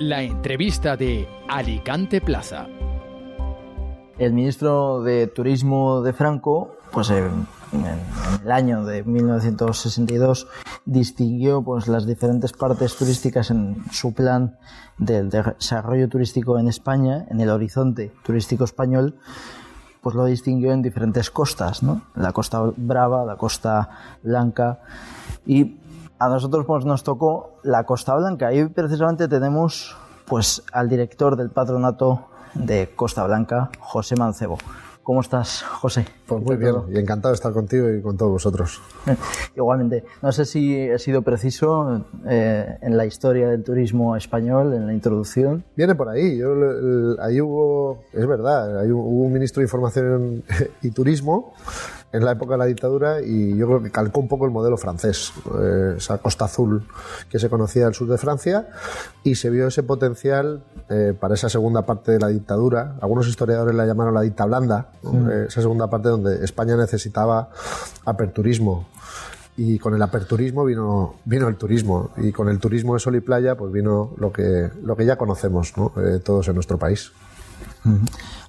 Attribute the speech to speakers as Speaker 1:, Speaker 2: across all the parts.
Speaker 1: La entrevista de Alicante Plaza.
Speaker 2: El ministro de Turismo de Franco, pues en, el año de 1962 distinguió pues las diferentes partes turísticas en su plan del desarrollo turístico en España, en el horizonte turístico español, pues lo distinguió en diferentes costas, ¿no? La costa brava, la costa blanca y a nosotros pues nos tocó la Costa Blanca y precisamente tenemos pues al director del patronato de Costa Blanca, José Mancebo. ¿Cómo estás, José?
Speaker 3: Pues muy bien, y encantado de estar contigo y con todos vosotros.
Speaker 2: Igualmente. No sé si he sido preciso eh, en la historia del turismo español, en la introducción.
Speaker 3: Viene por ahí. Yo, ahí hubo, es verdad, ahí hubo un ministro de Información y Turismo en la época de la dictadura y yo creo que calcó un poco el modelo francés, eh, esa costa azul que se conocía al sur de Francia y se vio ese potencial eh, para esa segunda parte de la dictadura. Algunos historiadores la llamaron la dicta blanda, eh, esa segunda parte donde España necesitaba aperturismo. Y con el aperturismo vino, vino el turismo. Y con el turismo de sol y playa pues vino lo que, lo que ya conocemos todos en nuestro país.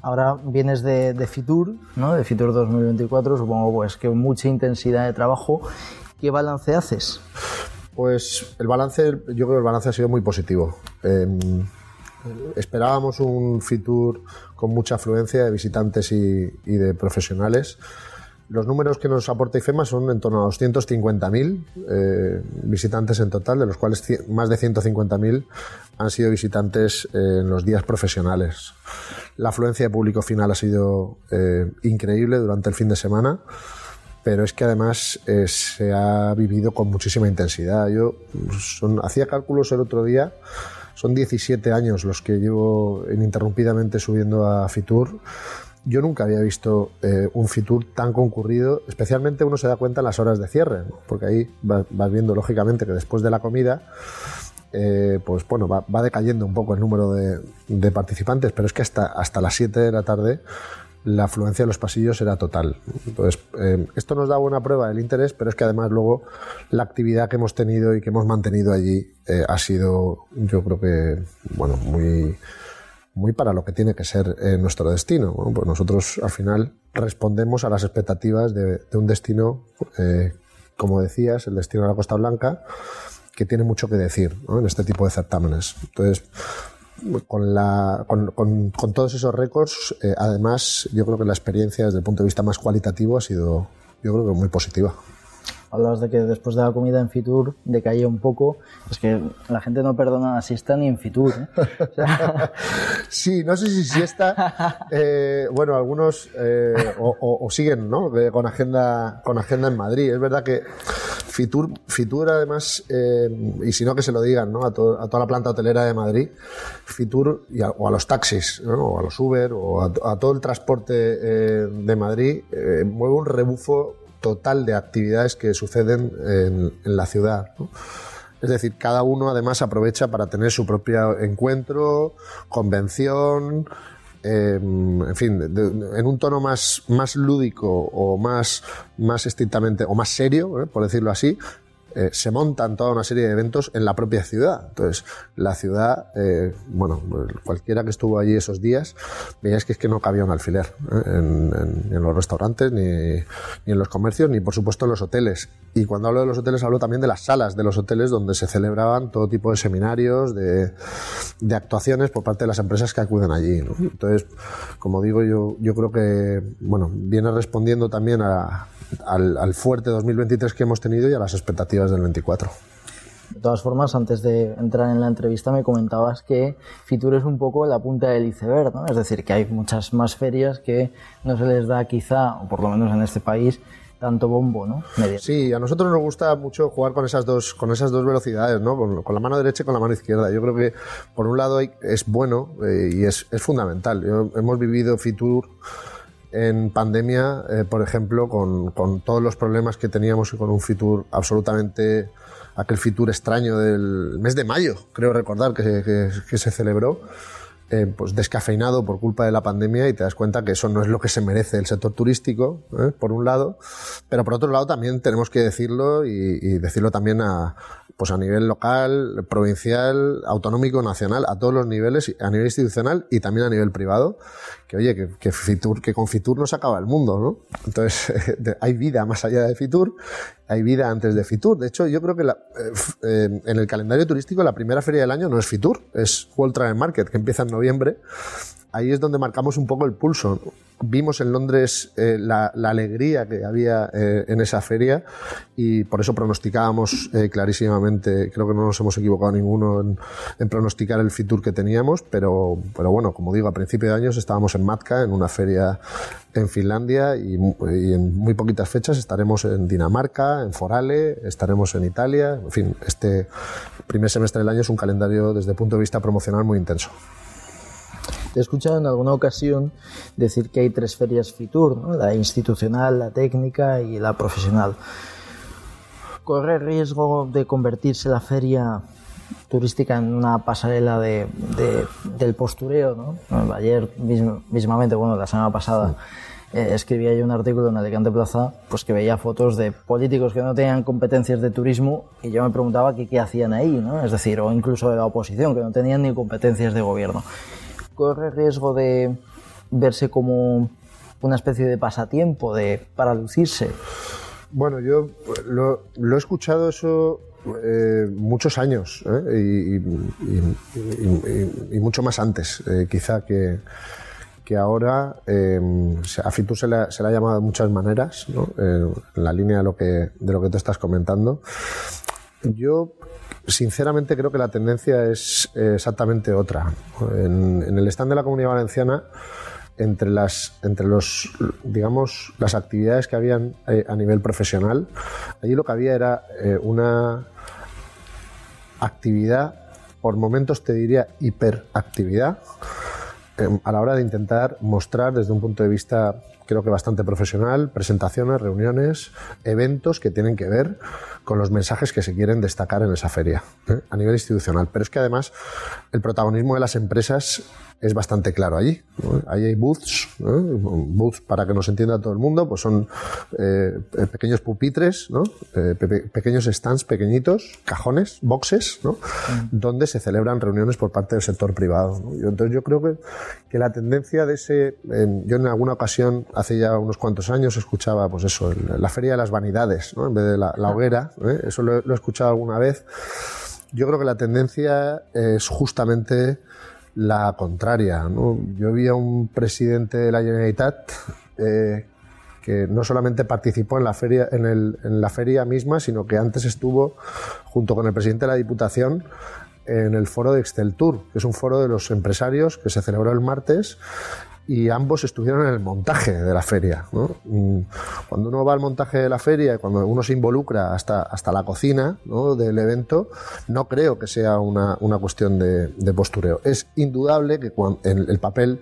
Speaker 2: Ahora vienes de, Fitur, ¿no? de Fitur 2024, supongo pues que mucha intensidad de trabajo. ¿Qué balance haces?
Speaker 3: Pues el balance, yo creo que el balance ha sido muy positivo. Em, esperábamos un Fitur con mucha afluencia de visitantes y, de profesionales. Los números que nos aporta IFEMA son en torno a 250.000 eh, visitantes en total, de los cuales más de 150.000 han sido visitantes en los días profesionales. La afluencia de público final ha sido eh, increíble durante el fin de semana, pero es que además eh, se ha vivido con muchísima intensidad. Yo hacía cálculos el otro día, son 17 años los que llevo ininterrumpidamente subiendo a Fitur. Yo nunca había visto eh, un Fitur tan concurrido, especialmente uno se da cuenta en las horas de cierre, porque ahí vas viendo lógicamente que después de la comida eh, pues bueno, va, decayendo un poco el número de, participantes, pero es que hasta, hasta las 7 de la tarde la afluencia de los pasillos era total. Entonces, eh, esto nos da buena prueba del interés, pero es que además luego la actividad que hemos tenido y que hemos mantenido allí eh, ha sido, yo creo que, bueno, muy, muy para lo que tiene que ser nuestro destino. pues nosotros al final respondemos a las expectativas de, un destino, como decías, el destino de la Costa Blanca, que tiene mucho que decir en este tipo de certámenes. Entonces, con, la, con, todos esos récords, eh, además, yo creo que la experiencia desde el punto de vista más cualitativo ha sido, yo creo muy positiva.
Speaker 2: Hablabas de que después de la comida en Fitur decaía un poco. Es que la gente no perdona la siesta ni en Fitur. ¿eh?
Speaker 3: sí, no sé si siesta. Eh, bueno, algunos o, siguen ¿no? con, agenda, con agenda en Madrid. Es verdad que Fitur, Fitur además, eh, y si no que se lo digan ¿no? a, toda la planta hotelera de Madrid, Fitur o a los taxis, o a los Uber, o a, todo el transporte eh, de Madrid, eh, mueve un rebufo total de actividades que suceden en, la ciudad. Es decir, cada uno además aprovecha para tener su propio encuentro, convención, Em, en fin, en un tono más, más lúdico o más, más estrictamente, o más serio, ¿eh? por decirlo así, eh, se montan toda una serie de eventos en la propia ciudad. Entonces, la ciudad, eh, bueno, cualquiera que estuvo allí esos días, veías que es que no cabía un alfiler ¿eh? en, los restaurantes, ni, ni, en los comercios, ni por supuesto en los hoteles. Y cuando hablo de los hoteles, hablo también de las salas de los hoteles donde se celebraban todo tipo de seminarios, de, de actuaciones por parte de las empresas que acuden allí. Entonces, como digo, yo, yo creo que, bueno, viene respondiendo también a al, fuerte 2023 que hemos tenido y a las expectativas del 24.
Speaker 2: De todas formas, antes de entrar en la entrevista me comentabas que Fitur es un poco la punta del iceberg, ¿no? Es decir, que hay muchas más ferias que no se les da quizá, o por lo menos en este país, tanto bombo, ¿no?
Speaker 3: Sí, a nosotros nos gusta mucho jugar con esas dos, con esas dos velocidades, ¿no? Con, la mano derecha y con la mano izquierda. Yo creo que, por un lado, es bueno eh, y es, es fundamental. hemos vivido Fitur en pandemia, eh, por ejemplo, con, con, todos los problemas que teníamos y con un Fitur absolutamente, aquel Fitur extraño del mes de mayo, creo recordar que, que, se celebró. Eh, pues descafeinado por culpa de la pandemia y te das cuenta que eso no es lo que se merece el sector turístico, ¿eh? por un lado, pero por otro lado también tenemos que decirlo y, decirlo también a, pues a nivel local, provincial, autonómico, nacional, a todos los niveles, a nivel institucional y también a nivel privado, que oye, que, que, Fitur, que con Fitur no se acaba el mundo, ¿no? Entonces, hay vida más allá de Fitur, hay vida antes de Fitur. De hecho, yo creo que la, eh, en el calendario turístico la primera feria del año no es Fitur, es World Travel Market, que empieza en noviembre. Ahí es donde marcamos un poco el pulso vimos en Londres eh, la, alegría que había eh, en esa feria y por eso pronosticábamos eh, clarísimamente, creo que no nos hemos equivocado ninguno en, pronosticar el Fitur que teníamos, pero, bueno, como digo, a principio de años estábamos en Matka, en una feria en Finlandia y, y, en muy poquitas fechas estaremos en Dinamarca, en Forale, estaremos en Italia, en fin, este primer semestre del año es un calendario desde el punto de vista promocional muy intenso.
Speaker 2: Te he escuchado en alguna ocasión decir que hay tres ferias FITUR, la institucional, la técnica y la profesional. ¿Corre riesgo de convertirse la feria turística en una pasarela de, del postureo? ¿no? Ayer mismamente, bueno, la semana pasada, eh, escribía yo un artículo en Alicante Plaza pues que veía fotos de políticos que no tenían competencias de turismo y yo me preguntaba qué, qué hacían ahí, ¿no? es decir, o incluso de la oposición, que no tenían ni competencias de gobierno corre riesgo de verse como una especie de pasatiempo de, para lucirse?
Speaker 3: Bueno, yo lo, he escuchado eso eh, muchos años ¿eh? y, mucho más antes, eh, quizá que, que ahora a Fitur se le, ha llamado de muchas maneras, en la línea de lo, que, de lo que tú estás comentando. Yo Sinceramente creo que la tendencia es exactamente otra. En, el stand de la Comunidad Valenciana, entre las, entre los, digamos, las actividades que habían eh, a nivel profesional, allí lo que había era eh, una actividad, por momentos te diría hiperactividad, em, a la hora de intentar mostrar desde un punto de vista creo que bastante profesional, presentaciones, reuniones, eventos que tienen que ver con los mensajes que se quieren destacar en esa feria ¿eh? a nivel institucional. Pero es que además el protagonismo de las empresas es bastante claro allí. Ahí hay booths, booths para que nos entienda todo el mundo, pues son eh, pequeños pupitres, ¿no? Eh, pequeños stands pequeñitos, cajones, boxes, ¿no? Mm. donde se celebran reuniones por parte del sector privado. Entonces yo creo que, que la tendencia de ese, yo en alguna ocasión, hace ya unos cuantos años, escuchaba pues eso, la feria de las vanidades, ¿no? en vez de la, ah. hoguera, ¿eh? eso lo, lo he escuchado alguna vez. Yo creo que la tendencia es justamente la contraria. Yo vi a un presidente de la Generalitat eh, que no solamente participó en la feria, en, el, en la feria misma, sino que antes estuvo junto con el presidente de la Diputación en el foro de Excel Tour, que es un foro de los empresarios que se celebró el martes y ambos estuvieron en el montaje de la feria. Mm, cuando uno va al montaje de la feria y cuando uno se involucra hasta, hasta la cocina del evento, no creo que sea una, cuestión de, postureo. Es indudable que el, papel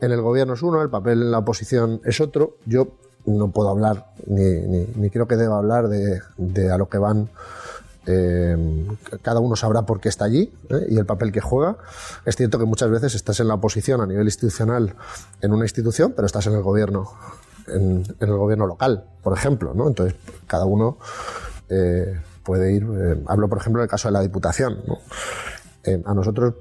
Speaker 3: en el gobierno es uno, el papel en la oposición es otro. Yo no puedo hablar, ni, ni, creo que deba hablar de, de a lo que van eh, cada uno sabrá por qué está allí ¿eh? y el papel que juega. Es cierto que muchas veces estás en la oposición a nivel institucional en una institución, pero estás en el gobierno, en, el gobierno local, por ejemplo. ¿no? Entonces, cada uno eh, puede ir. hablo, por ejemplo, del caso de la Diputación. a nosotros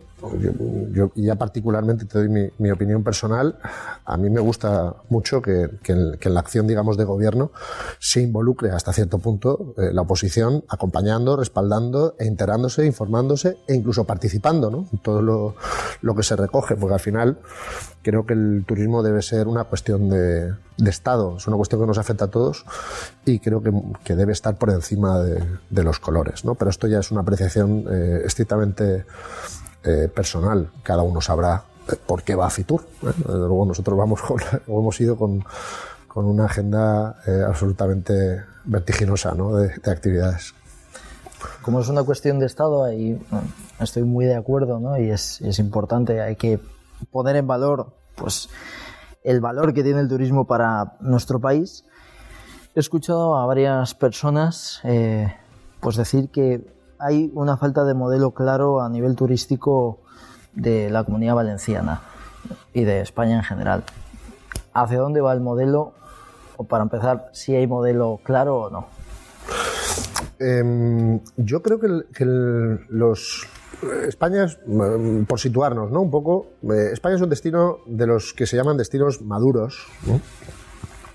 Speaker 3: yo, ya particularmente te doy mi, opinión personal, a mí me gusta mucho que, en, la acción, digamos, de gobierno se involucre hasta cierto punto eh, la oposición acompañando, respaldando e enterándose, informándose e incluso participando ¿no? en todo lo, lo, que se recoge, porque al final creo que el turismo debe ser una cuestión de, Estado, es una cuestión que nos afecta a todos y creo que, debe estar por encima de, los colores, ¿no? Pero esto ya es una apreciación eh, estrictamente eh, personal. Cada uno sabrá eh, por qué va a Fitur. ¿eh? Luego nosotros vamos o hemos ido con, con una agenda absolutamente vertiginosa de, actividades.
Speaker 2: Como es una cuestión de Estado, ahí estoy muy de acuerdo ¿no? y es, es, importante, hay que poner en valor pues, el valor que tiene el turismo para nuestro país. He escuchado a varias personas pues decir que hay una falta de modelo claro a nivel turístico de la comunidad valenciana y de España en general. ¿Hacia dónde va el modelo? O para empezar, si hay modelo claro o no.
Speaker 3: Em, yo creo que, los España es, mm, por situarnos, ¿no? Un poco, eh, España es un destino de los que se llaman destinos maduros.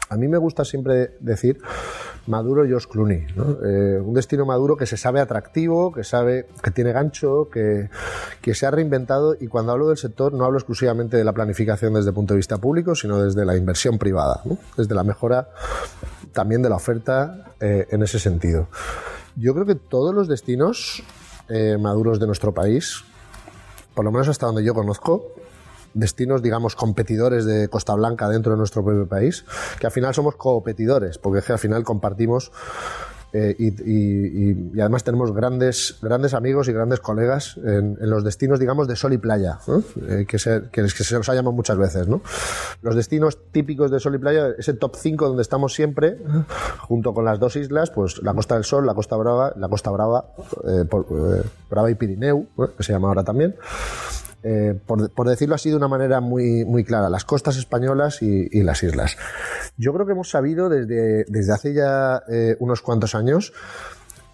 Speaker 3: A mí me gusta siempre decir Maduro Josh Clooney, eh, un destino maduro que se sabe atractivo, que sabe que tiene gancho, que, que, se ha reinventado. Y cuando hablo del sector no hablo exclusivamente de la planificación desde el punto de vista público, sino desde la inversión privada, desde la mejora también de la oferta eh, en ese sentido. Yo creo que todos los destinos eh, maduros de nuestro país, por lo menos hasta donde yo conozco, destinos, digamos, competidores de Costa Blanca dentro de nuestro propio país, que al final somos competidores, porque es que al final compartimos eh, y, además tenemos grandes, grandes amigos y grandes colegas en, los destinos, digamos, de sol y playa, eh, que, se, que, se nos ha llamado muchas veces. ¿no? Los destinos típicos de sol y playa, ese top 5 donde estamos siempre, junto con las dos islas, pues la Costa del Sol, la Costa Brava, la Costa Brava, eh, Brava y Pirineu, que se llama ahora también. Eh, por, decirlo así de una manera muy, muy clara, las costas españolas y, las islas. Yo creo que hemos sabido desde, desde hace ya eh, unos cuantos años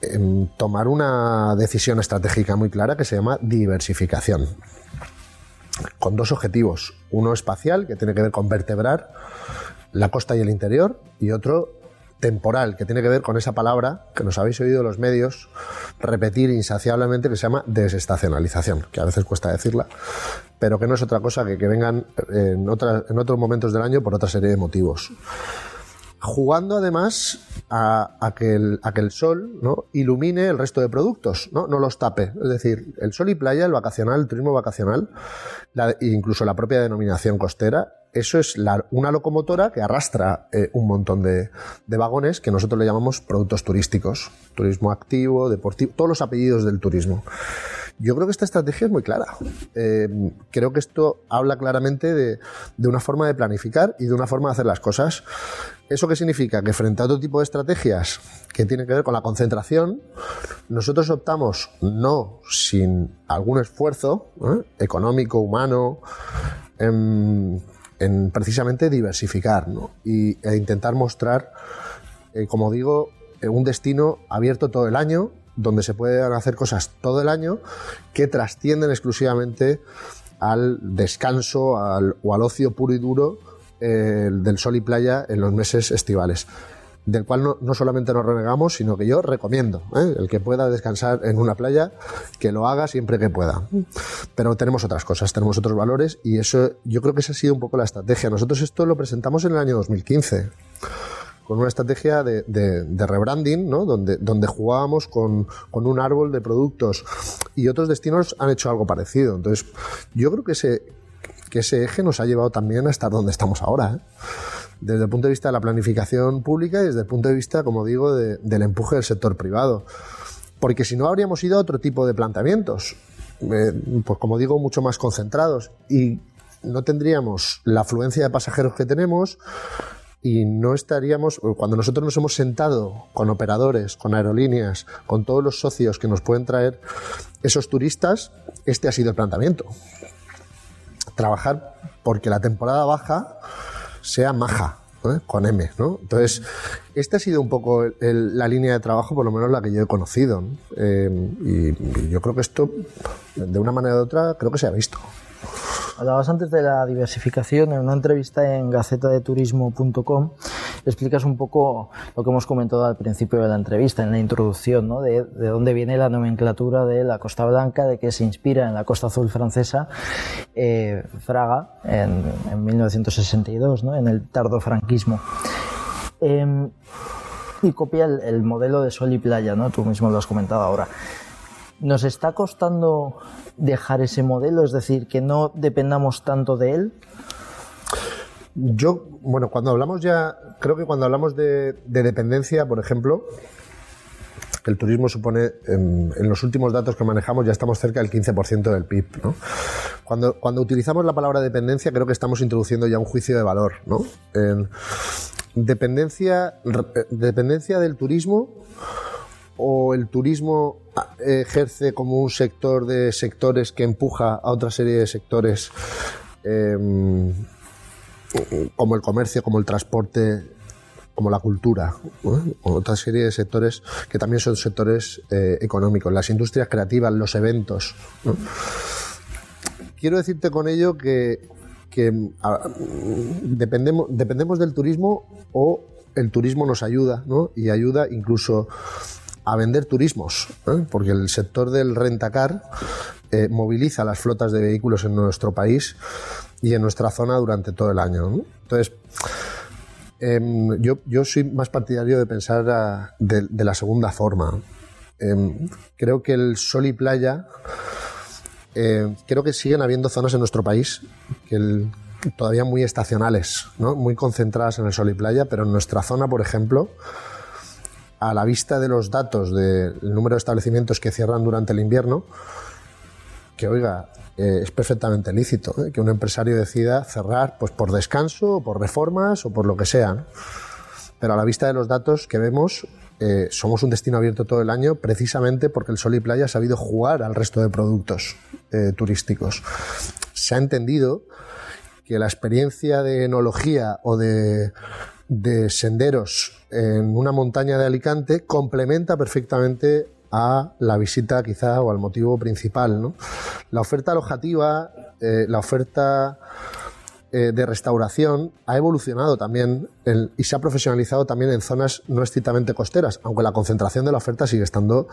Speaker 3: em, tomar una decisión estratégica muy clara que se llama diversificación, con dos objetivos, uno espacial, que tiene que ver con vertebrar la costa y el interior, y otro temporal, que tiene que ver con esa palabra que nos habéis oído los medios repetir insaciablemente, que se llama desestacionalización, que a veces cuesta decirla, pero que no es otra cosa que que vengan en, en otros momentos del año por otra serie de motivos. Jugando además a, que, el, a que el sol ¿no? ilumine el resto de productos, ¿no? no los tape. Es decir, el sol y playa, el vacacional, el turismo vacacional, incluso la propia denominación costera, eso es una locomotora que arrastra eh, un montón de, vagones que nosotros le llamamos productos turísticos, turismo activo, deportivo, todos los apellidos del turismo. Yo creo que esta estrategia es muy clara. Eh, creo que esto habla claramente de, una forma de planificar y de una forma de hacer las cosas. ¿Eso qué significa? Que frente a otro tipo de estrategias que tienen que ver con la concentración, nosotros optamos, no sin algún esfuerzo ¿eh? económico, humano, en en precisamente diversificar y, e intentar mostrar, eh, como digo, eh, un destino abierto todo el año, donde se pueden hacer cosas todo el año que trascienden exclusivamente al descanso o al ocio puro y duro eh, del sol y playa en los meses estivales del cual no, solamente nos renegamos, sino que yo recomiendo, ¿eh? el que pueda descansar en una playa, que lo haga siempre que pueda. Pero tenemos otras cosas, tenemos otros valores y eso yo creo que esa ha sido un poco la estrategia. Nosotros esto lo presentamos en el año 2015 con una estrategia de, rebranding, ¿no? donde, donde jugábamos con, un árbol de productos y otros destinos han hecho algo parecido. Entonces, yo creo que ese, que ese eje nos ha llevado también a estar donde estamos ahora. ¿eh? Desde el punto de vista de la planificación pública y desde el punto de vista, como digo, del empuje del sector privado. Porque si no habríamos ido a otro tipo de planteamientos, eh, pues como digo, mucho más concentrados y no tendríamos la afluencia de pasajeros que tenemos y no estaríamos, cuando nosotros nos hemos sentado con operadores, con aerolíneas, con todos los socios que nos pueden traer esos turistas, este ha sido el planteamiento. Trabajar porque la temporada baja sea maja, con M, ¿no? Entonces, esta ha sido un poco la línea de trabajo, por lo menos la que yo he conocido, eh, y, yo creo que esto, de una manera u otra, creo que se ha visto.
Speaker 2: Hablabas antes de la diversificación. En una entrevista en gacetadeturismo.com explicas un poco lo que hemos comentado al principio de la entrevista, en la introducción, ¿no? de, dónde viene la nomenclatura de la Costa Blanca, de que se inspira en la Costa Azul francesa, eh, Fraga, en, 1962, ¿no? en el tardo franquismo. Em, y copia el, el, modelo de sol y playa, ¿no? Tú mismo lo has comentado ahora. ¿Nos está costando dejar ese modelo? Es decir, que no dependamos tanto de él.
Speaker 3: Yo, bueno, cuando hablamos ya, creo que cuando hablamos de, dependencia, por ejemplo, el turismo supone, en, los últimos datos que manejamos, ya estamos cerca del 15% del PIB. Cuando, cuando utilizamos la palabra dependencia, creo que estamos introduciendo ya un juicio de valor. ¿no? En dependencia, dependencia del turismo o el turismo eh, ejerce como un sector de sectores que empuja a otra serie de sectores em, como el comercio, como el transporte, como la cultura, otra serie de sectores que también son sectores eh, económicos, las industrias creativas, los eventos. Quiero decirte con ello que, dependemos, dependemos del turismo o el turismo nos ayuda, ¿no? Y ayuda incluso a vender turismos, ¿eh? porque el sector del rentacar eh, moviliza las flotas de vehículos en nuestro país y en nuestra zona durante todo el año. Entonces, em, yo, yo, soy más partidario de pensar ah, de, la segunda forma. Em, creo que el sol y playa, eh, creo que siguen habiendo zonas en nuestro país que todavía muy estacionales, ¿no? muy concentradas en el sol y playa, pero en nuestra zona, por ejemplo, a la vista de los datos del número de establecimientos que cierran durante el invierno, que oiga, eh, es perfectamente lícito ¿eh? que un empresario decida cerrar pues por descanso, o por reformas o por lo que sea. Pero a la vista de los datos que vemos, eh, somos un destino abierto todo el año precisamente porque el sol y playa ha sabido jugar al resto de productos turísticos. Se ha entendido que la experiencia de enología o de de senderos en una montaña de Alicante complementa perfectamente a la visita quizá o al motivo principal. ¿no? La oferta alojativa, eh, la oferta eh, de restauración ha evolucionado también y se ha profesionalizado también en zonas no estrictamente costeras, aunque la concentración de la oferta sigue estando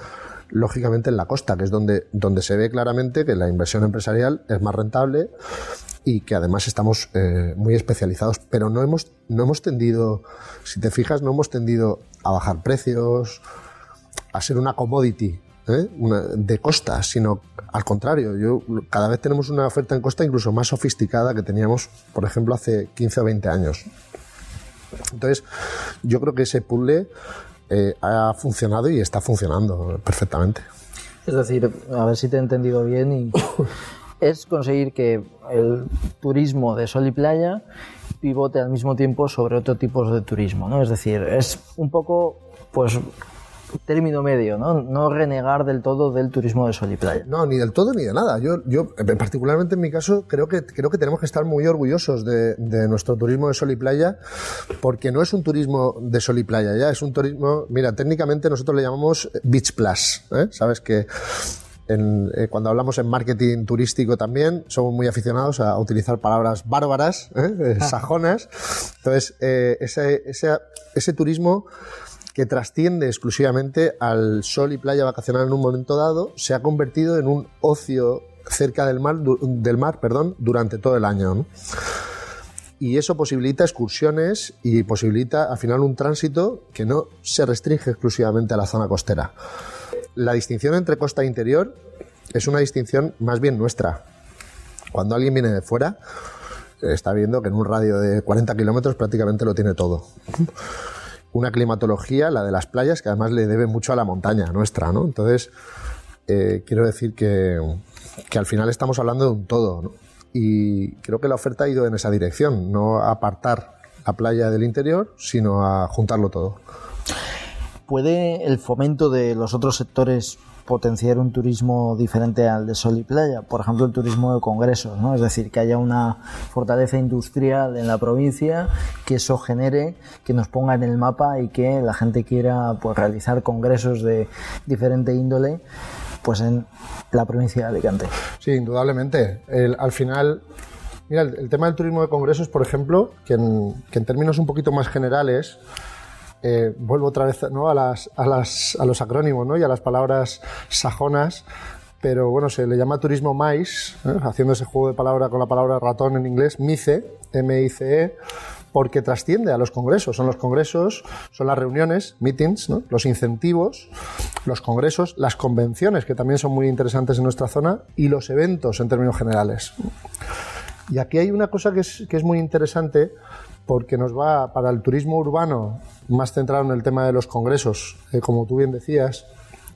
Speaker 3: lógicamente en la costa, que es donde, donde se ve claramente que la inversión empresarial es más rentable y que además estamos eh, muy especializados, pero no hemos, no hemos tendido, si te fijas, no hemos tendido a bajar precios, a ser una commodity ¿eh? de costa, sino al contrario, yo, cada vez tenemos una oferta en costa incluso más sofisticada que teníamos, por ejemplo, hace 15 o 20 años. Entonces, yo creo que ese puzzle eh, ha funcionado y está funcionando perfectamente.
Speaker 2: Es decir, a ver si te he entendido bien y es conseguir que el turismo de sol y playa pivote al mismo tiempo sobre otro tipo de turismo, ¿no? Es decir, es un poco, pues, término medio, ¿no? No renegar del todo del turismo de sol y playa.
Speaker 3: No, ni del todo ni de nada. Yo, yo particularmente en mi caso, creo que, creo que tenemos que estar muy orgullosos de, nuestro turismo de sol y playa, porque no es un turismo de sol y playa, ya es un turismo, mira, técnicamente nosotros le llamamos Beach Plus, ¿eh? ¿sabes? Que eh, cuando hablamos en marketing turístico también, somos muy aficionados a utilizar palabras bárbaras, ¿eh? Ah. sajonas. Entonces, eh, ese, ese, ese, turismo que trasciende exclusivamente al sol y playa vacacional en un momento dado, se ha convertido en un ocio cerca del mar, del mar perdón, durante todo el año. y eso posibilita excursiones y posibilita al final un tránsito que no se restringe exclusivamente a la zona costera la distinción entre costa e interior es una distinción más bien nuestra. Cuando alguien viene de fuera, está viendo que en un radio de 40 kilómetros prácticamente lo tiene todo. Una climatología, la de las playas, que además le debe mucho a la montaña nuestra, ¿no? Entonces, eh, quiero decir que, al final estamos hablando de un todo, Y creo que la oferta ha ido en esa dirección, no apartar la playa del interior, sino a juntarlo todo.
Speaker 2: ¿Puede el fomento de los otros sectores potenciar un turismo diferente al de sol y playa? Por ejemplo, el turismo de congresos, ¿no? Es decir, que haya una fortaleza industrial en la provincia, que eso genere, que nos ponga en el mapa y que la gente quiera pues, realizar congresos de diferente índole pues en la provincia de Alicante.
Speaker 3: Sí, indudablemente. al final, mira, el, tema del turismo de congresos, por ejemplo, que en, que en términos un poquito más generales, eh, vuelvo otra vez ¿no? a, las, a, los acrónimos ¿no? y a las palabras sajonas, pero bueno, se le llama turismo mais, ¿eh? haciendo ese juego de palabra con la palabra ratón en inglés, MICE, M-I-C-E, porque trasciende a los congresos. Son los congresos, son las reuniones, meetings, los incentivos, los congresos, las convenciones, que también son muy interesantes en nuestra zona, y los eventos en términos generales. Y aquí hay una cosa que es, que es muy interesante porque nos va para el turismo urbano más centrado en el tema de los congresos, eh, como tú bien decías,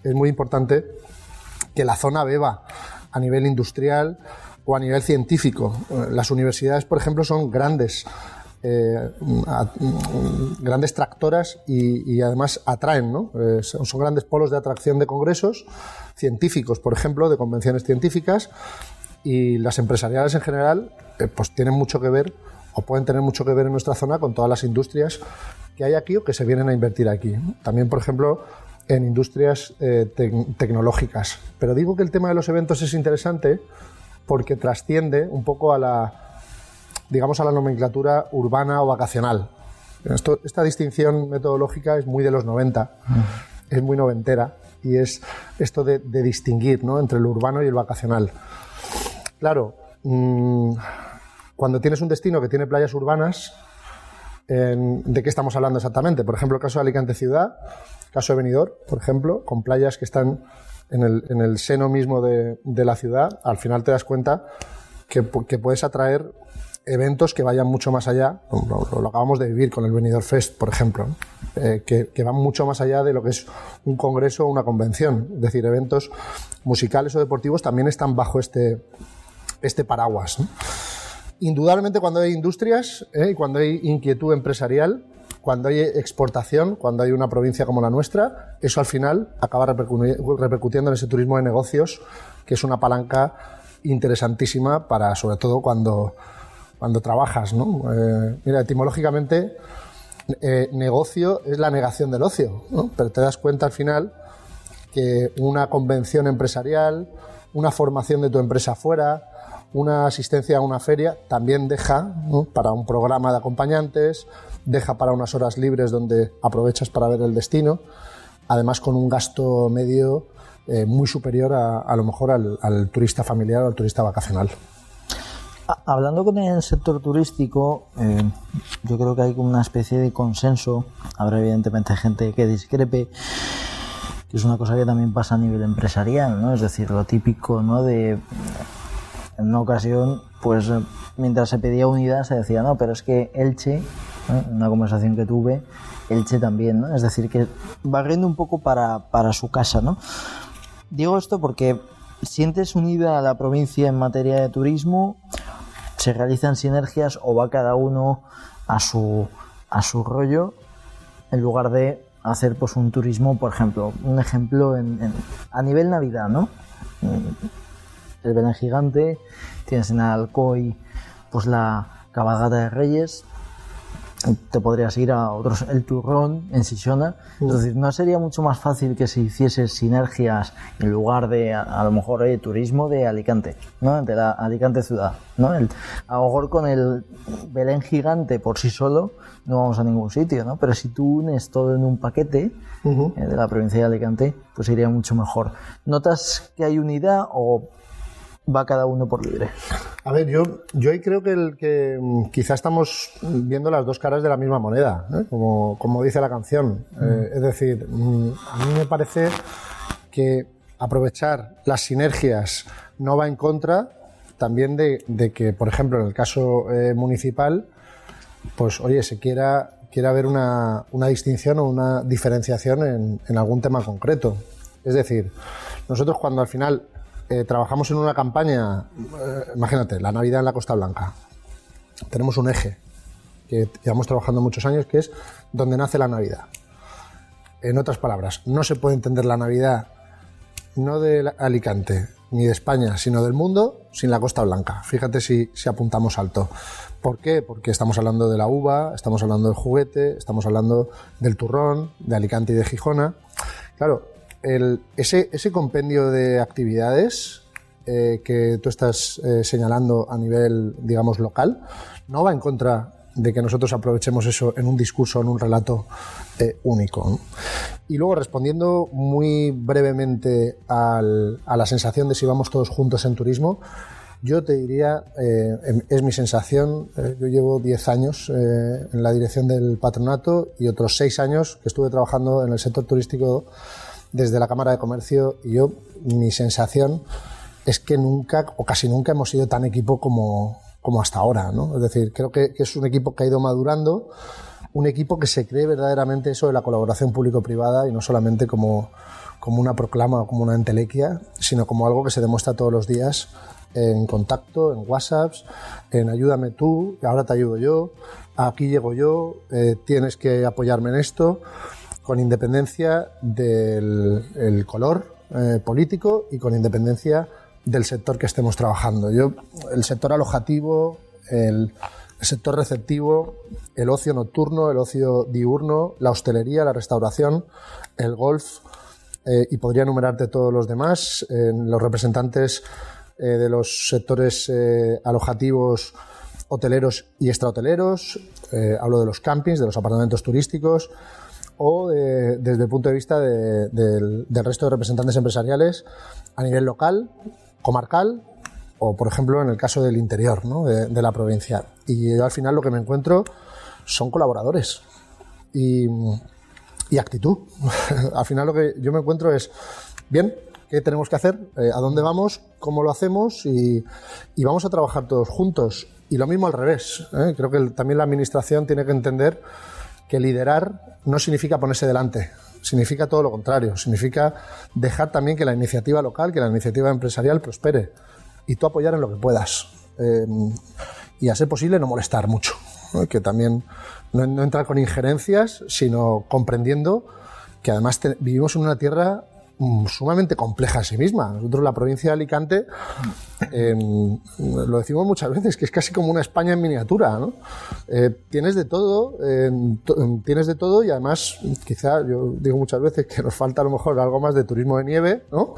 Speaker 3: es muy importante que la zona beba a nivel industrial o a nivel científico. Eh, las universidades, por ejemplo, son grandes eh, mm, grandes tractoras y, además atraen, ¿no? Son, grandes polos de atracción de congresos científicos, por ejemplo, de convenciones científicas y las empresariales en general, pues tienen mucho que ver o pueden tener mucho que ver en nuestra zona con todas las industrias que hay aquí o que se vienen a invertir aquí. También, por ejemplo, en industrias tecnológicas. Pero digo que el tema de los eventos es interesante porque trasciende un poco a la digamos, a la nomenclatura urbana o vacacional. esta distinción metodológica es muy de los 90, es muy noventera, y es esto de, distinguir ¿no? entre lo urbano y el vacacional. Claro, mm, cuando tienes un destino que tiene playas urbanas, ¿de qué estamos hablando exactamente? Por ejemplo, el caso de Alicante Ciudad, caso de Benidorm, por ejemplo, con playas que están en el, seno mismo de, la ciudad, al final te das cuenta que, puedes atraer eventos que vayan mucho más allá, lo, acabamos de vivir con el Benidorm Fest, por ejemplo, eh, que, van mucho más allá de lo que es un congreso o una convención. Es decir, eventos musicales o deportivos también están bajo este, este paraguas. Indudablemente cuando hay industrias eh, y cuando hay inquietud empresarial, cuando hay exportación, cuando hay una provincia como la nuestra, eso al final acaba repercutiendo en ese turismo de negocios, que es una palanca interesantísima para, sobre todo, cuando cuando trabajas, ¿no? Eh, mira, etimológicamente, eh, negocio es la negación del ocio. Pero te das cuenta al final que una convención empresarial, una formación de tu empresa fuera, una asistencia a una feria también deja para un programa de acompañantes, deja para unas horas libres donde aprovechas para ver el destino, además con un gasto medio eh, muy superior a, a lo mejor al, turista familiar o al turista vacacional.
Speaker 2: Hablando con el sector turístico, eh, yo creo que hay una especie de consenso. Habrá evidentemente gente que discrepe, que es una cosa que también pasa a nivel empresarial, ¿no? Es decir, lo típico, ¿no? De en una ocasión, pues mientras se pedía unidad se decía, no, pero es que Elche, una conversación que tuve, Elche también, ¿no? Es decir, que barriendo un poco para, para su casa, ¿no? Digo esto porque sientes unida a la provincia en materia de turismo se realizan sinergias o va cada uno a su, a su rollo en lugar de hacer pues un turismo, por ejemplo, un ejemplo en, a nivel Navidad, ¿no? El Belén Gigante, tienes en Alcoy pues la cabalgata de Reyes, te podrías ir a otros, el turrón en Sisiona. Entonces, ¿no sería mucho más fácil que se hiciese sinergias en lugar de, a, lo mejor, el turismo de Alicante, ¿no? De la Alicante ciudad, ¿no? El, a lo mejor con el Belén gigante por sí solo no vamos a ningún sitio, ¿no? Pero si tú unes todo en un paquete eh, de la provincia de Alicante, pues iría mucho mejor. ¿Notas que hay unidad o va cada uno por libre.
Speaker 3: A ver, yo, yo ahí creo que, el, que mm, quizá estamos viendo las dos caras de la misma moneda, ¿eh? como, como, dice la canción. Eh, mm. es decir, mm, a mí me parece que aprovechar las sinergias no va en contra también de, de que, por ejemplo, en el caso eh, municipal, pues oye, se quiera, quiera ver una, una distinción o una diferenciación en, en algún tema concreto. Es decir, nosotros cuando al final eh, trabajamos en una campaña, eh, imagínate, la Navidad en la Costa Blanca. Tenemos un eje que llevamos trabajando muchos años, que es donde nace la Navidad. En otras palabras, no se puede entender la Navidad no de Alicante ni de España, sino del mundo sin la Costa Blanca. Fíjate si, si apuntamos alto. ¿Por qué? Porque estamos hablando de la uva, estamos hablando del juguete, estamos hablando del turrón, de Alicante y de Gijona. Claro, ese, ese, compendio de actividades eh, que tú estás eh, señalando a nivel, digamos, local, no va en contra de que nosotros aprovechemos eso en un discurso, en un relato eh, único. Y luego, respondiendo muy brevemente a la sensación de si vamos todos juntos en turismo, yo te diría, es mi sensación, yo llevo 10 años en la dirección del patronato y otros 6 años que estuve trabajando en el sector turístico desde la Cámara de Comercio yo, mi sensación es que nunca o casi nunca hemos sido tan equipo como, como hasta ahora, ¿no? Es decir, creo que, es un equipo que ha ido madurando, un equipo que se cree verdaderamente eso de la colaboración público-privada y no solamente como, como una proclama o como una entelequia, sino como algo que se demuestra todos los días en contacto, en WhatsApps, en ayúdame tú, ahora te ayudo yo, aquí llego yo, eh, tienes que apoyarme en esto, con independencia del color eh, político y con independencia del sector que estemos trabajando. Yo, el sector alojativo, el, sector receptivo, el ocio nocturno, el ocio diurno, la hostelería, la restauración, el golf, eh, y podría enumerarte todos los demás, los representantes de los sectores alojativos hoteleros y extrahoteleros, eh, hablo de los campings, de los apartamentos turísticos, o desde el punto de vista del, resto de representantes empresariales a nivel local, comarcal o, por ejemplo, en el caso del interior de, la provincia. Y yo al final lo que me encuentro son colaboradores y, actitud. al final lo que yo me encuentro es, bien, ¿qué tenemos que hacer? Eh, ¿A dónde vamos? ¿Cómo lo hacemos? y vamos a trabajar todos juntos. Y lo mismo al revés. ¿eh? Creo que también la Administración tiene que entender que liderar no significa ponerse delante, significa todo lo contrario, significa dejar también que la iniciativa local, que la iniciativa empresarial prospere y tú apoyar en lo que puedas. Em, y a ser posible no molestar mucho, que también no, entrar con injerencias, sino comprendiendo que además vivimos en una tierra Mm, sumamente compleja a sí misma. Nosotros, la provincia de Alicante, em, lo decimos muchas veces, que es casi como una España en miniatura. ¿no? Eh, tienes de todo, em, em, tienes de todo y además, quizá yo digo muchas veces que nos falta a lo mejor algo más de turismo de nieve, ¿no?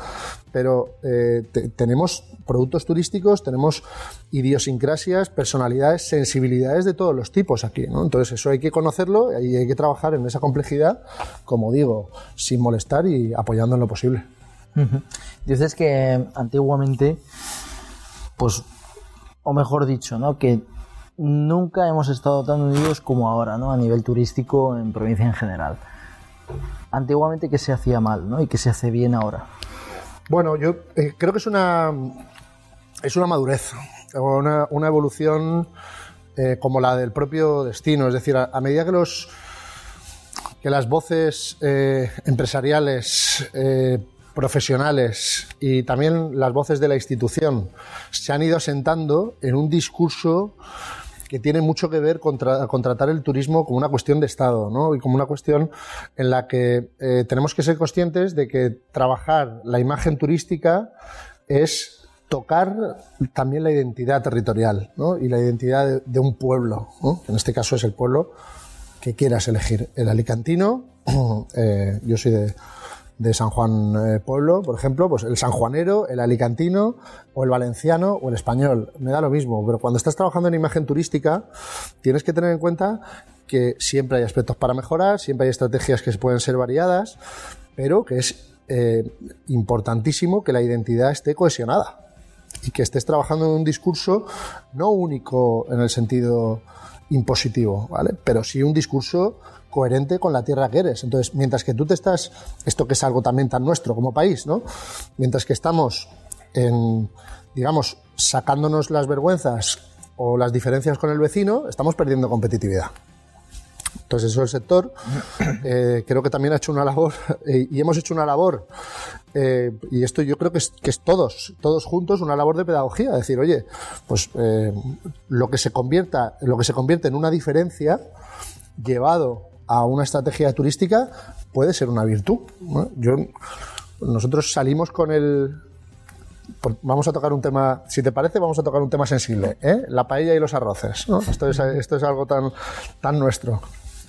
Speaker 3: pero eh, tenemos productos turísticos, tenemos idiosincrasias, personalidades, sensibilidades de todos los tipos aquí. ¿no? Entonces, eso hay que conocerlo y hay que trabajar en esa complejidad, como digo, sin molestar y apoyando en lo posible.
Speaker 2: Dices que antiguamente, pues, o mejor dicho, ¿no? que nunca hemos estado tan unidos como ahora, ¿no? a nivel turístico en provincia en general. Antiguamente, ¿qué se hacía mal ¿no? y qué se hace bien ahora?
Speaker 3: Bueno, yo eh, creo que es una, es una madurez, una, una evolución eh, como la del propio destino. Es decir, a, medida que los que las voces eh, empresariales, profesionales y también las voces de la institución se han ido asentando en un discurso que tiene mucho que ver con, tratar el turismo como una cuestión de Estado, ¿no? Y como una cuestión en la que eh, tenemos que ser conscientes de que trabajar la imagen turística es tocar también la identidad territorial ¿no? y la identidad de, un pueblo. ¿no? En este caso es el pueblo que quieras elegir. El alicantino, eh, yo soy de, de San Juan eh, Pueblo, por ejemplo, pues el sanjuanero, el alicantino o el valenciano o el español, me da lo mismo, pero cuando estás trabajando en imagen turística tienes que tener en cuenta que siempre hay aspectos para mejorar, siempre hay estrategias que pueden ser variadas, pero que es eh, importantísimo que la identidad esté cohesionada y que estés trabajando en un discurso no único en el sentido impositivo, ¿vale? Pero sí un discurso coherente con la tierra que eres. Entonces, mientras que tú te estás, esto que es algo también tan nuestro como país, ¿no? Mientras que estamos en, digamos, sacándonos las vergüenzas o las diferencias con el vecino, estamos perdiendo competitividad. Entonces, eso el sector eh, creo que también ha hecho una labor eh, y hemos hecho una labor, eh, y esto yo creo que es, que es, todos, todos juntos, una labor de pedagogía. Decir, oye, pues lo que se convierta, lo que se convierte en una diferencia, llevado a una estrategia turística puede ser una virtud. Yo, nosotros salimos con el... Vamos a tocar un tema, si te parece, vamos a tocar un tema sensible, ¿eh? la paella y los arroces. Esto, es, esto es algo tan, tan nuestro.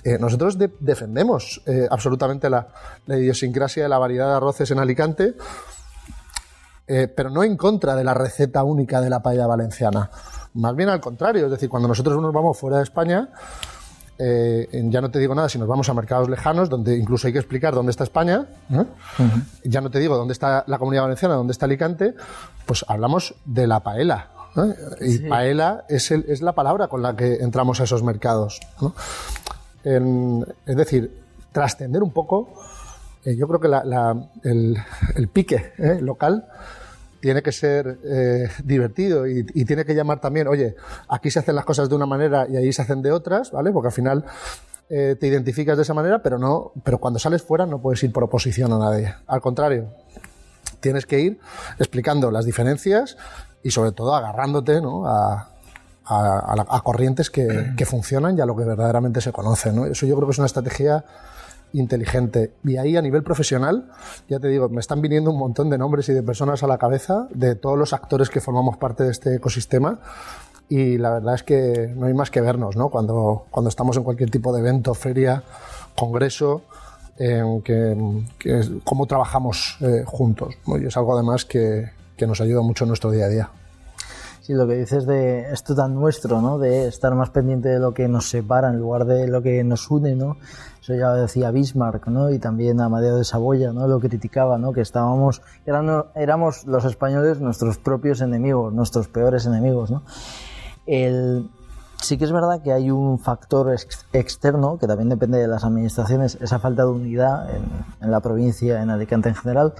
Speaker 3: Eh, nosotros defendemos eh, absolutamente la, idiosincrasia de la variedad de arroces en Alicante, pero no en contra de la receta única de la paella valenciana. Más bien al contrario, es decir, cuando nosotros nos vamos fuera de España, eh, ya no te digo nada si nos vamos a mercados lejanos, donde incluso hay que explicar dónde está España, ¿eh? ya no te digo dónde está la comunidad valenciana, dónde está Alicante, pues hablamos de la paela. ¿eh? Y paela es, es, la palabra con la que entramos a esos mercados. es decir, trascender un poco, yo creo que el, el, pique local tiene que ser eh, divertido y, tiene que llamar también, oye, aquí se hacen las cosas de una manera y ahí se hacen de otras, ¿vale? Porque al final eh, te identificas de esa manera, pero no, pero cuando sales fuera no puedes ir por oposición a nadie. Al contrario, tienes que ir explicando las diferencias y sobre todo agarrándote ¿no? a, a, corrientes que, que, funcionan y a lo que verdaderamente se conoce. ¿no? Eso yo creo que es una estrategia inteligente. Y ahí a nivel profesional, ya te digo, me están viniendo un montón de nombres y de personas a la cabeza de todos los actores que formamos parte de este ecosistema. Y la verdad es que no hay más que vernos, ¿no? Cuando, cuando estamos en cualquier tipo de evento, feria, congreso, en que, cómo trabajamos eh, juntos. Y es algo además que, que nos ayuda mucho en nuestro día a día.
Speaker 2: Sí, lo que dices de esto tan nuestro, ¿no? De estar más pendiente de lo que nos separa en lugar de lo que nos une, ¿no? Eso ya lo decía Bismarck, ¿no? Y también Amadeo de Saboya, ¿no? Lo criticaba, ¿no? Que estábamos, éramos los españoles nuestros propios enemigos, nuestros peores enemigos, ¿no? El, sí que es verdad que hay un factor externo que también depende de las administraciones, esa falta de unidad en, en la provincia, en Alicante en general,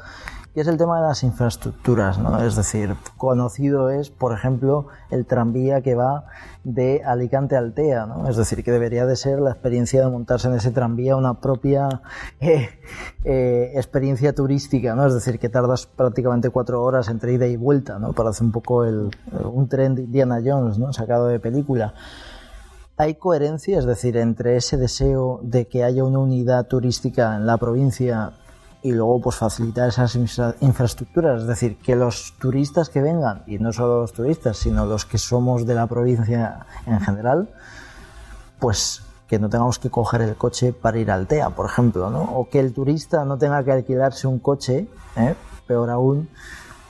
Speaker 2: y es el tema de las infraestructuras, ¿no? Es decir, conocido es, por ejemplo, el tranvía que va de Alicante a Altea, ¿no? Es decir, que debería de ser la experiencia de montarse en ese tranvía una propia eh, eh, experiencia turística, ¿no? Es decir, que tardas prácticamente cuatro horas entre ida y vuelta, ¿no? Para hacer un poco el, un tren de Indiana Jones, ¿no? Sacado de película hay coherencia, es decir, entre ese deseo de que haya una unidad turística en la provincia y luego pues facilitar esas infraestructuras, es decir, que los turistas que vengan, y no solo los turistas, sino los que somos de la provincia en general, pues que no tengamos que coger el coche para ir al TEA, por ejemplo, ¿no? O que el turista no tenga que alquilarse un coche, ¿eh? peor aún,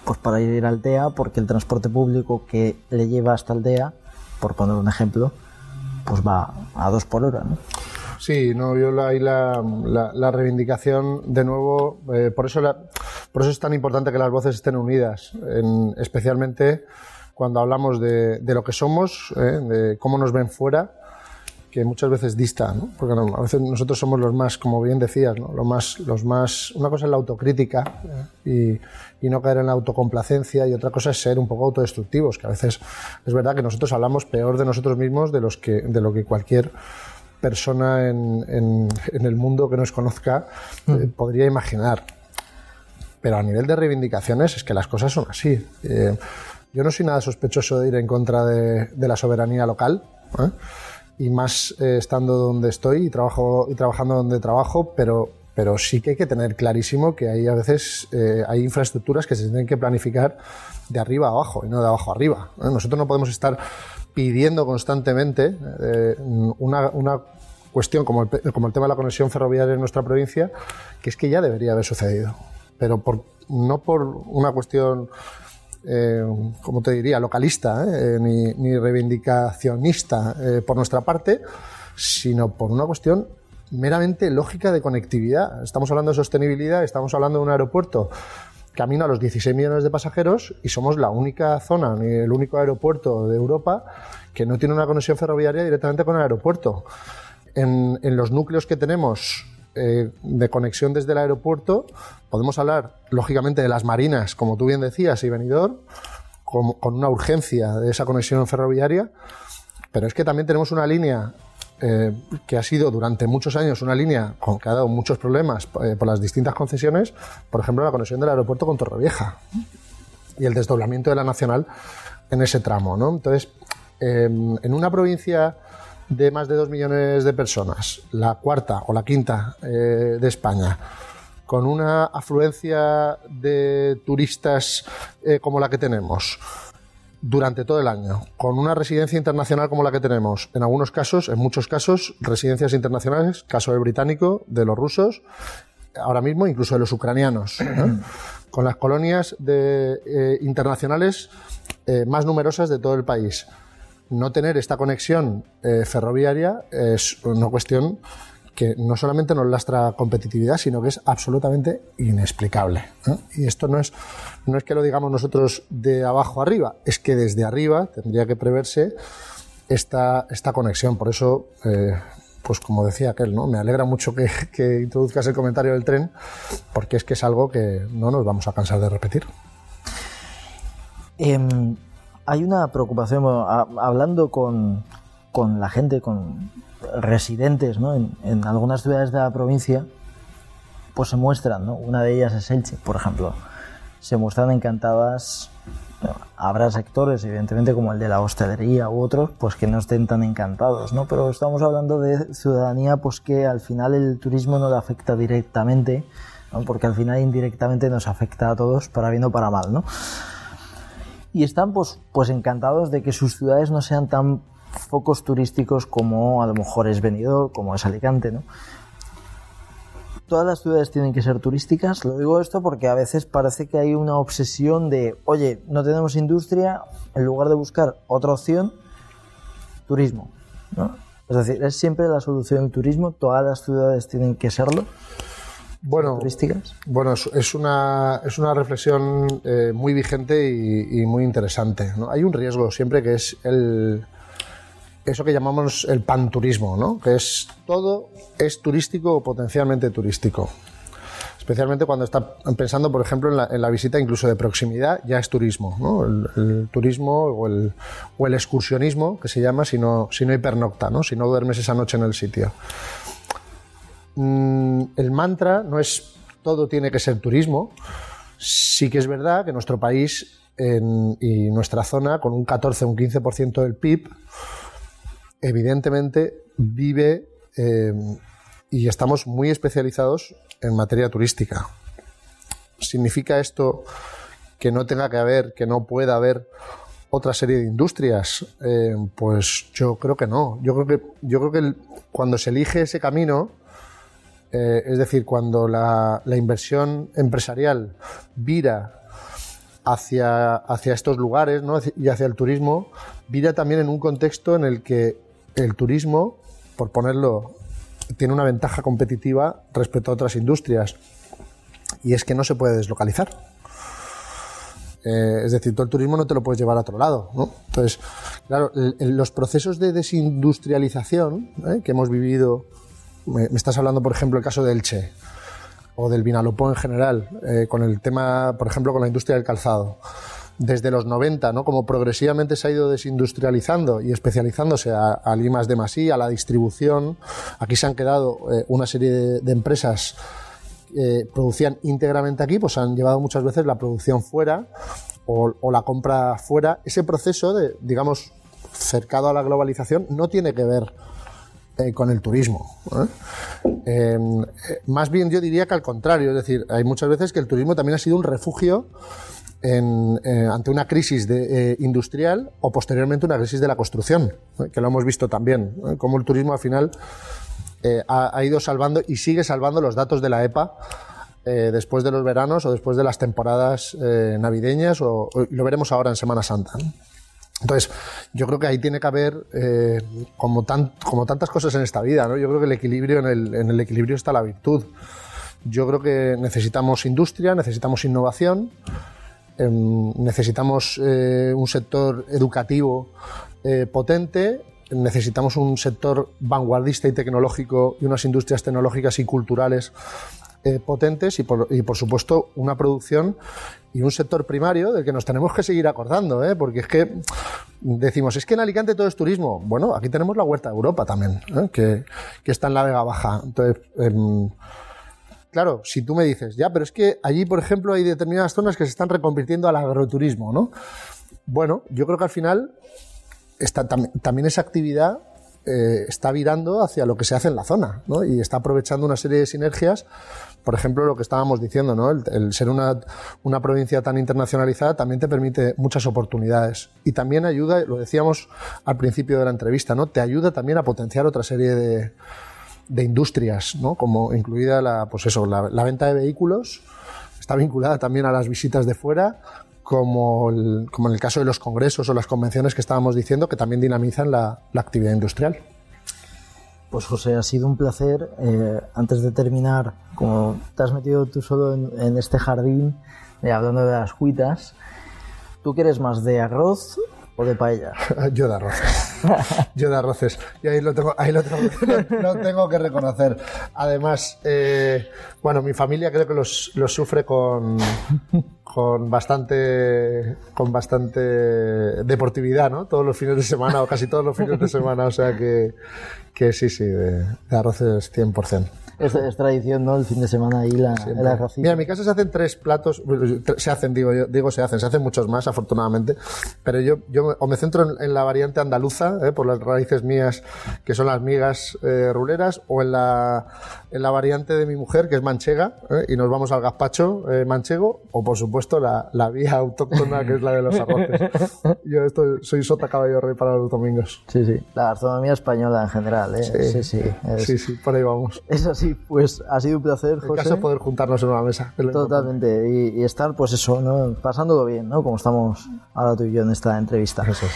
Speaker 2: pues para ir al TEA, porque el transporte público que le lleva hasta el por poner un ejemplo, pues va a dos por hora, ¿no?
Speaker 3: Sí, no, yo ahí la, la, reivindicación, de nuevo, eh, por, eso por eso es tan importante que las voces estén unidas, especialmente cuando hablamos de, de lo que somos, eh, de cómo nos ven fuera, que muchas veces dista, ¿no? porque a veces nosotros somos los más, como bien decías, los más, los más, una cosa es la autocrítica eh, y, y, no caer en la autocomplacencia y otra cosa es ser un poco autodestructivos, que a veces es verdad que nosotros hablamos peor de nosotros mismos de, los que, de lo que cualquier persona en, en, el mundo que nos conozca eh, mm. podría imaginar. Pero a nivel de reivindicaciones es que las cosas son así. Eh, yo no soy nada sospechoso de ir en contra de, de la soberanía local. ¿eh? Y más estando donde estoy y, trabajo, y trabajando donde trabajo, pero, pero sí que hay que tener clarísimo que hay a veces hay infraestructuras que se tienen que planificar de arriba a abajo y no de abajo a arriba. Nosotros no podemos estar pidiendo constantemente una, una, cuestión como el, como el tema de la conexión ferroviaria en nuestra provincia, que es que ya debería haber sucedido. Pero por, no por una cuestión, eh, como te diría, localista, eh, ni, ni, reivindicacionista eh, por nuestra parte, sino por una cuestión meramente lógica de conectividad. Estamos hablando de sostenibilidad, estamos hablando de un aeropuerto camino a los 16 millones de pasajeros y somos la única zona, ni el único aeropuerto de Europa que no tiene una conexión ferroviaria directamente con el aeropuerto en, los núcleos que tenemos eh, de conexión desde el aeropuerto, podemos hablar, lógicamente, de las marinas, como tú bien decías, y venidor, con, una urgencia de esa conexión ferroviaria, pero es que también tenemos una línea eh, que ha sido durante muchos años una línea con que ha dado muchos problemas eh, por las distintas concesiones, por ejemplo, la conexión del aeropuerto con Torrevieja y el desdoblamiento de la Nacional en ese tramo. ¿no? Entonces, en una provincia de más de dos millones de personas, la cuarta o la quinta eh, de España, con una afluencia de turistas eh, como la que tenemos durante todo el año, con una residencia internacional como la que tenemos, en algunos casos, en muchos casos, residencias internacionales, caso del británico, de los rusos, ahora mismo incluso de los ucranianos, con las colonias de, eh, internacionales más numerosas de todo el país no tener esta conexión eh, ferroviaria es una cuestión que no solamente nos lastra competitividad, sino que es absolutamente inexplicable. Y esto no es, no es que lo digamos nosotros de abajo arriba, es que desde arriba tendría que preverse esta, esta conexión. Por eso, eh, pues como decía aquel, ¿no? me alegra mucho que, introduzcas el comentario del tren, porque es que es algo que no nos vamos a cansar de repetir.
Speaker 2: Em, hay una preocupación, hablando con, con, la gente, con residentes ¿no? en, algunas ciudades de la provincia, pues se muestran, ¿no? Una de ellas es Elche, por ejemplo. se muestran encantadas. Habrá sectores, evidentemente, como el de la hostelería u otros, pues que no estén tan encantados, ¿no? Pero estamos hablando de ciudadanía, pues que al final el turismo no le afecta directamente, porque al final indirectamente nos afecta a todos, para bien o para mal, ¿no? Y están pues, pues encantados de que sus ciudades no sean tan focos turísticos como a lo mejor es Benidorm, como es Alicante, ¿no? Todas las ciudades tienen que ser turísticas. Lo digo esto porque a veces parece que hay una obsesión de, oye, no tenemos industria, en lugar de buscar otra opción, turismo, ¿no? Es decir, es siempre la solución el turismo. Todas las ciudades tienen que serlo.
Speaker 3: Bueno,
Speaker 2: turísticas.
Speaker 3: Bueno, es una, es una reflexión eh, muy vigente y, y muy interesante. ¿no? Hay un riesgo siempre que es el, eso que llamamos el panturismo, ¿no? que es todo es turístico o potencialmente turístico. Especialmente cuando está pensando, por ejemplo, en la, visita incluso de proximidad, ya es turismo. ¿no? El, turismo o el, o el, excursionismo, que se llama, si no, si no hay pernocta, ¿no? si no duermes esa noche en el sitio. Mm, el mantra no es todo tiene que ser turismo. Sí que es verdad que nuestro país y nuestra zona, con un 14 o un 15% del PIB, evidentemente vive eh, y estamos muy especializados en materia turística. ¿Significa esto que no tenga que haber, que no pueda haber otra serie de industrias? Eh, pues yo creo que no. Yo creo que, yo creo que cuando se elige ese camino, eh, es decir, cuando la, inversión empresarial vira hacia, estos lugares ¿no? y hacia el turismo, vira también en un contexto en el que el turismo, por ponerlo, tiene una ventaja competitiva respecto a otras industrias y es que no se puede deslocalizar. Eh, es decir, todo el turismo no te lo puedes llevar a otro lado. Entonces, claro, los procesos de desindustrialización ¿eh? que hemos vivido, me, estás hablando, por ejemplo, el caso del Che o del Vinalopó en general, eh, con el tema, por ejemplo, con la industria del calzado desde los 90, ¿no? Como progresivamente se ha ido desindustrializando y especializándose a, a limas de Masí, a la distribución. Aquí se han quedado eh, una serie de, empresas que producían íntegramente aquí, pues han llevado muchas veces la producción fuera o, la compra fuera. Ese proceso de, digamos, cercado a la globalización no tiene que ver eh, con el turismo. ¿eh? más bien yo diría que al contrario, es decir, hay muchas veces que el turismo también ha sido un refugio eh, ante una crisis de, eh, industrial o posteriormente una crisis de la construcción, que lo hemos visto también, como el turismo al final eh, ha, ido salvando y sigue salvando los datos de la EPA después de los veranos o después de las temporadas navideñas o, lo veremos ahora en Semana Santa. Entonces, yo creo que ahí tiene que haber, como, como tantas cosas en esta vida, ¿no? yo creo que el equilibrio, en el, en el equilibrio está la virtud. Yo creo que necesitamos industria, necesitamos innovación, Em, necesitamos eh, un sector educativo eh, potente, necesitamos un sector vanguardista y tecnológico y unas industrias tecnológicas y culturales eh, potentes y por, y por, supuesto una producción y un sector primario del que nos tenemos que seguir acordando, porque es que decimos, es que en Alicante todo es turismo. Bueno, aquí tenemos la Huerta de Europa también, que, que, está en la Vega Baja. Entonces, em, Claro, si tú me dices, ya, pero es que allí, por ejemplo, hay determinadas zonas que se están reconvirtiendo al agroturismo, ¿no? Bueno, yo creo que al final también esa actividad eh, está virando hacia lo que se hace en la zona, ¿no? Y está aprovechando una serie de sinergias. Por ejemplo, lo que estábamos diciendo, ¿no? El, ser una, una, provincia tan internacionalizada también te permite muchas oportunidades. Y también ayuda, lo decíamos al principio de la entrevista, ¿no? Te ayuda también a potenciar otra serie de, de industrias, ¿no? como incluida la, pues eso, la, venta de vehículos, está vinculada también a las visitas de fuera, como, como en el caso de los congresos o las convenciones que estábamos diciendo, que también dinamizan la, actividad industrial.
Speaker 2: Pues José, ha sido un placer. Eh, antes de terminar, como te has metido tú solo en, este jardín, eh, hablando de las juitas, ¿tú quieres más de arroz o de paella?
Speaker 3: Yo de arroces. Yo de arroces. Y ahí lo tengo, ahí lo tengo, tengo que reconocer. Además, eh, bueno, mi familia creo que los, los sufre con, con bastante con bastante deportividad, ¿no? Todos los fines de semana o casi todos los fines de semana, o sea que, que sí, sí, de, de arroces 100%.
Speaker 2: Es, es tradición, ¿no? El fin de semana ahí la, arrocito.
Speaker 3: Mira, en mi casa se hacen tres platos, se hacen, digo, yo, digo se hacen, se hacen muchos más, afortunadamente, pero yo, yo o me centro en, en la variante andaluza, ¿eh? por las raíces mías, que son las migas eh, ruleras, o en la, en la variante de mi mujer, que es manchega, ¿eh? y nos vamos al gazpacho manchego, o por supuesto la, la vía autóctona, que es la de los arroces. Yo esto, soy sota caballo rey para los domingos.
Speaker 2: Sí, sí. La gastronomía española en general, ¿eh? Sí, sí. es,
Speaker 3: Sí, sí, por ahí vamos.
Speaker 2: es así. Pues ha sido un placer, José.
Speaker 3: caso de poder juntarnos en una mesa.
Speaker 2: Totalmente. Y, y estar, pues eso, ¿no? Pasándolo bien, ¿no? Como estamos ahora tú y yo en esta entrevista.
Speaker 3: Eso es.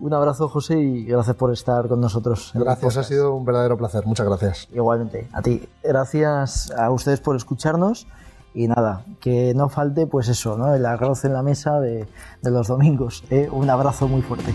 Speaker 2: Un abrazo, José, y gracias por estar con nosotros. el
Speaker 3: Gracias, ha sido un verdadero placer. Muchas gracias.
Speaker 2: Igualmente, a ti. Gracias a ustedes por escucharnos. Y nada, que no falte, pues eso, ¿no? El arroz en la mesa de, de los domingos. ¿eh? Un abrazo muy fuerte.